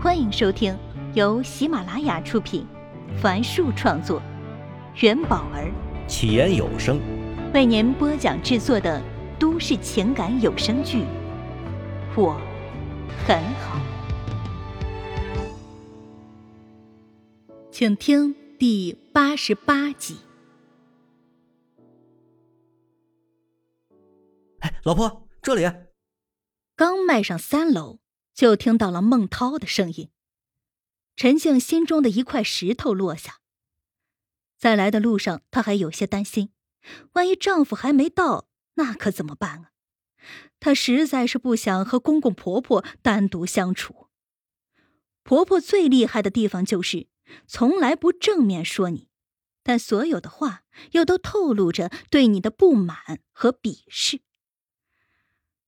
欢迎收听由喜马拉雅出品，凡树创作，元宝儿起言有声为您播讲制作的都市情感有声剧《我很好》，请听第八十八集。哎，老婆，这里。刚迈上三楼。就听到了孟涛的声音。陈静心中的一块石头落下。在来的路上，她还有些担心，万一丈夫还没到，那可怎么办啊？她实在是不想和公公婆婆单独相处。婆婆最厉害的地方就是从来不正面说你，但所有的话又都透露着对你的不满和鄙视。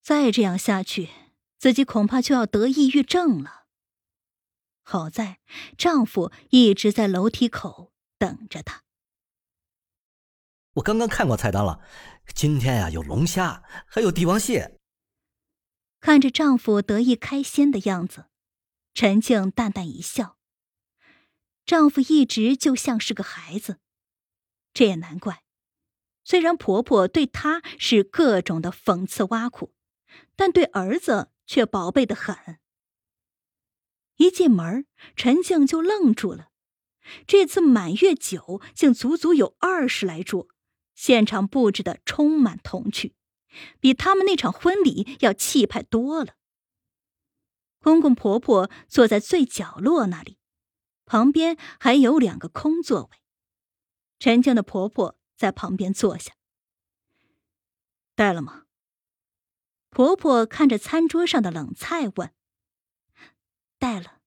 再这样下去。自己恐怕就要得抑郁症了。好在丈夫一直在楼梯口等着她。我刚刚看过菜单了，今天呀有龙虾，还有帝王蟹。看着丈夫得意开心的样子，陈静淡淡一笑。丈夫一直就像是个孩子，这也难怪。虽然婆婆对她是各种的讽刺挖苦，但对儿子。却宝贝的很。一进门，陈静就愣住了。这次满月酒竟足足有二十来桌，现场布置的充满童趣，比他们那场婚礼要气派多了。公公婆婆坐在最角落那里，旁边还有两个空座位。陈静的婆婆在旁边坐下。带了吗？婆婆看着餐桌上的冷菜问：“带了。”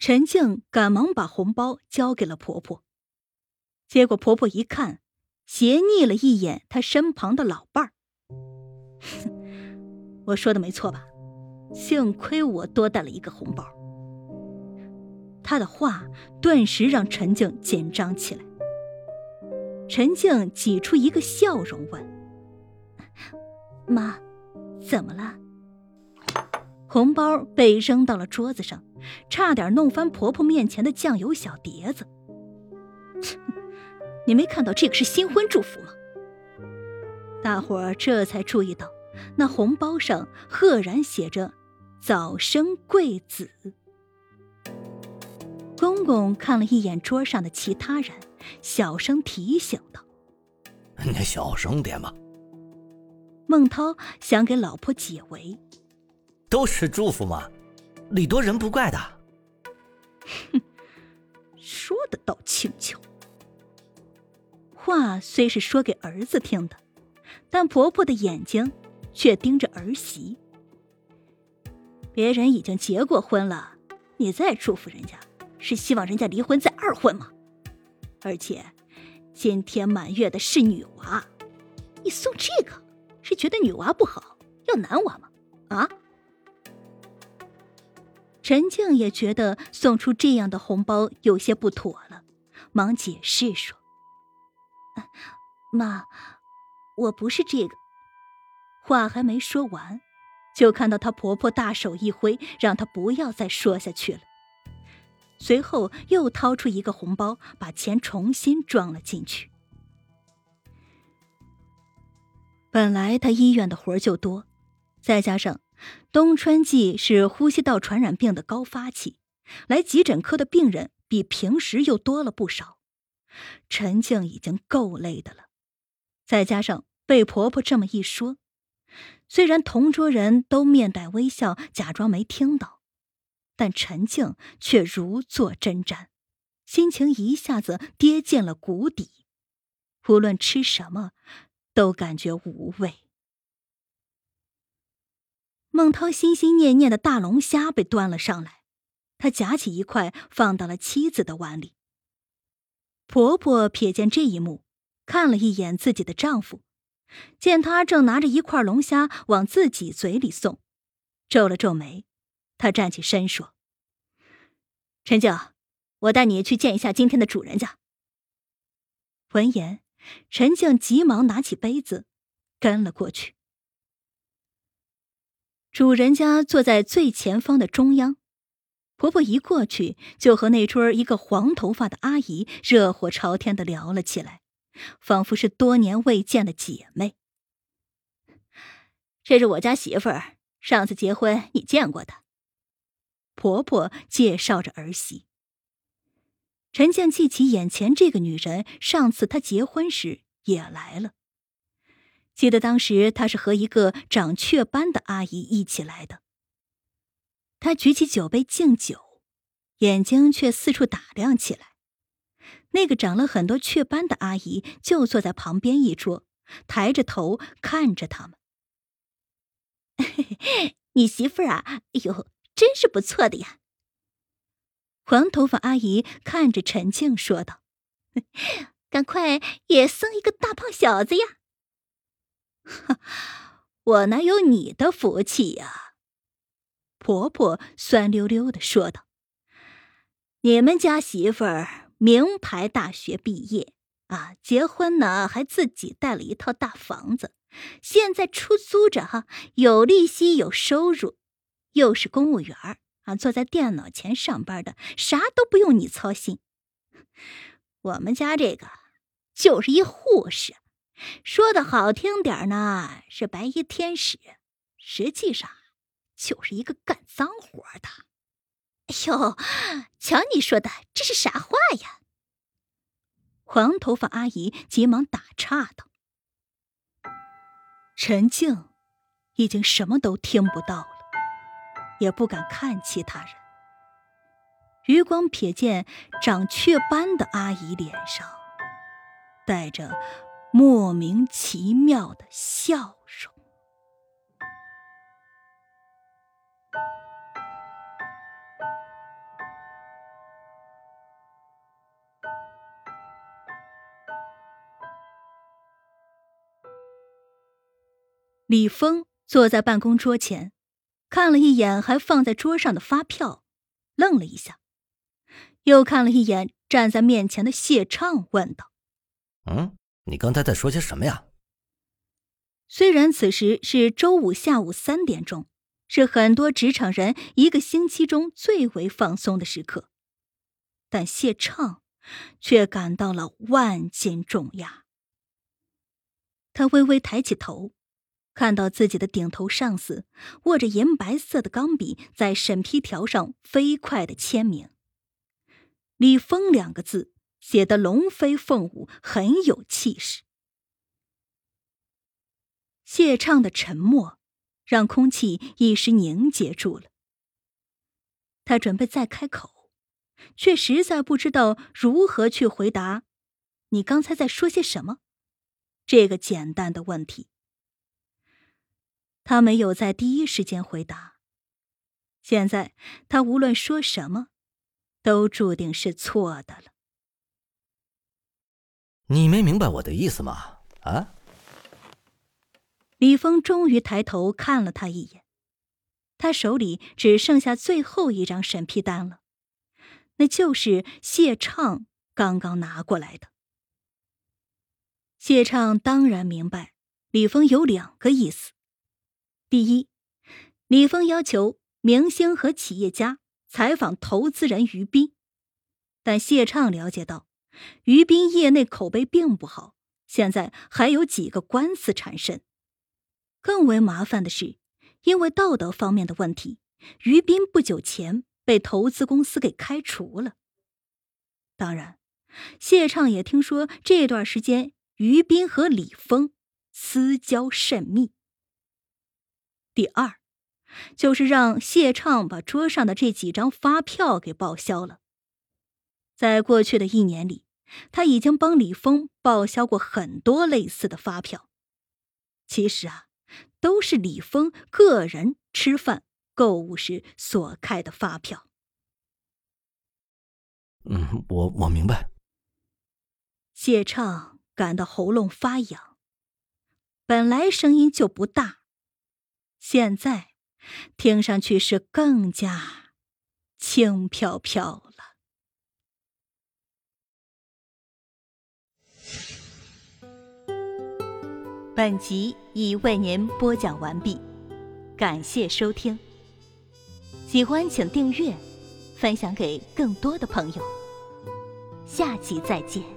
陈静赶忙把红包交给了婆婆。结果婆婆一看，斜睨了一眼她身旁的老伴儿：“ 我说的没错吧？幸亏我多带了一个红包。”她的话顿时让陈静紧张起来。陈静挤出一个笑容问：“妈。”怎么了？红包被扔到了桌子上，差点弄翻婆婆面前的酱油小碟子。你没看到这个是新婚祝福吗？大伙儿这才注意到，那红包上赫然写着“早生贵子”。公公看了一眼桌上的其他人，小声提醒道：“ 你小声点吧。”孟涛想给老婆解围，都是祝福嘛，礼多人不怪的。哼，说的倒轻巧。话虽是说给儿子听的，但婆婆的眼睛却盯着儿媳。别人已经结过婚了，你再祝福人家，是希望人家离婚再二婚吗？而且，今天满月的是女娃，你送这个。是觉得女娃不好，要男娃吗？啊？陈静也觉得送出这样的红包有些不妥了，忙解释说：“妈，我不是这个。”话还没说完，就看到她婆婆大手一挥，让她不要再说下去了。随后又掏出一个红包，把钱重新装了进去。本来他医院的活就多，再加上冬春季是呼吸道传染病的高发期，来急诊科的病人比平时又多了不少。陈静已经够累的了，再加上被婆婆这么一说，虽然同桌人都面带微笑，假装没听到，但陈静却如坐针毡，心情一下子跌进了谷底。无论吃什么。都感觉无味。孟涛心心念念的大龙虾被端了上来，他夹起一块放到了妻子的碗里。婆婆瞥见这一幕，看了一眼自己的丈夫，见他正拿着一块龙虾往自己嘴里送，皱了皱眉。他站起身说：“陈静，我带你去见一下今天的主人家。”闻言。陈静急忙拿起杯子，跟了过去。主人家坐在最前方的中央，婆婆一过去，就和那桌一个黄头发的阿姨热火朝天的聊了起来，仿佛是多年未见的姐妹。这是我家媳妇儿，上次结婚你见过的。婆婆介绍着儿媳。陈静记起眼前这个女人，上次她结婚时也来了。记得当时她是和一个长雀斑的阿姨一起来的。她举起酒杯敬酒，眼睛却四处打量起来。那个长了很多雀斑的阿姨就坐在旁边一桌，抬着头看着他们。你媳妇儿啊，哎呦，真是不错的呀。黄头发阿姨看着陈静说道：“ 赶快也生一个大胖小子呀！”哈，我哪有你的福气呀？婆婆酸溜溜的说道：“你们家媳妇儿名牌大学毕业啊，结婚呢还自己带了一套大房子，现在出租着哈，有利息有收入，又是公务员儿。”啊，坐在电脑前上班的，啥都不用你操心。我们家这个就是一护士，说的好听点呢是白衣天使，实际上就是一个干脏活的。哎呦，瞧你说的，这是啥话呀？黄头发阿姨急忙打岔道：“陈静已经什么都听不到了。”也不敢看其他人。余光瞥见长雀斑的阿姨脸上带着莫名其妙的笑容。李峰坐在办公桌前。看了一眼还放在桌上的发票，愣了一下，又看了一眼站在面前的谢畅，问道：“嗯，你刚才在说些什么呀？”虽然此时是周五下午三点钟，是很多职场人一个星期中最为放松的时刻，但谢畅却感到了万斤重压。他微微抬起头。看到自己的顶头上司握着银白色的钢笔在审批条上飞快的签名，“李峰”两个字写得龙飞凤舞，很有气势。谢畅的沉默让空气一时凝结住了。他准备再开口，却实在不知道如何去回答“你刚才在说些什么”这个简单的问题。他没有在第一时间回答。现在他无论说什么，都注定是错的了。你没明白我的意思吗？啊？李峰终于抬头看了他一眼，他手里只剩下最后一张审批单了，那就是谢畅刚刚拿过来的。谢畅当然明白，李峰有两个意思。第一，李峰要求明星和企业家采访投资人于斌，但谢畅了解到，于斌业内口碑并不好，现在还有几个官司缠身。更为麻烦的是，因为道德方面的问题，于斌不久前被投资公司给开除了。当然，谢畅也听说这段时间于斌和李峰私交甚密。第二，就是让谢畅把桌上的这几张发票给报销了。在过去的一年里，他已经帮李峰报销过很多类似的发票。其实啊，都是李峰个人吃饭、购物时所开的发票。嗯，我我明白。谢畅感到喉咙发痒，本来声音就不大。现在，听上去是更加轻飘飘了。本集已为您播讲完毕，感谢收听。喜欢请订阅，分享给更多的朋友。下集再见。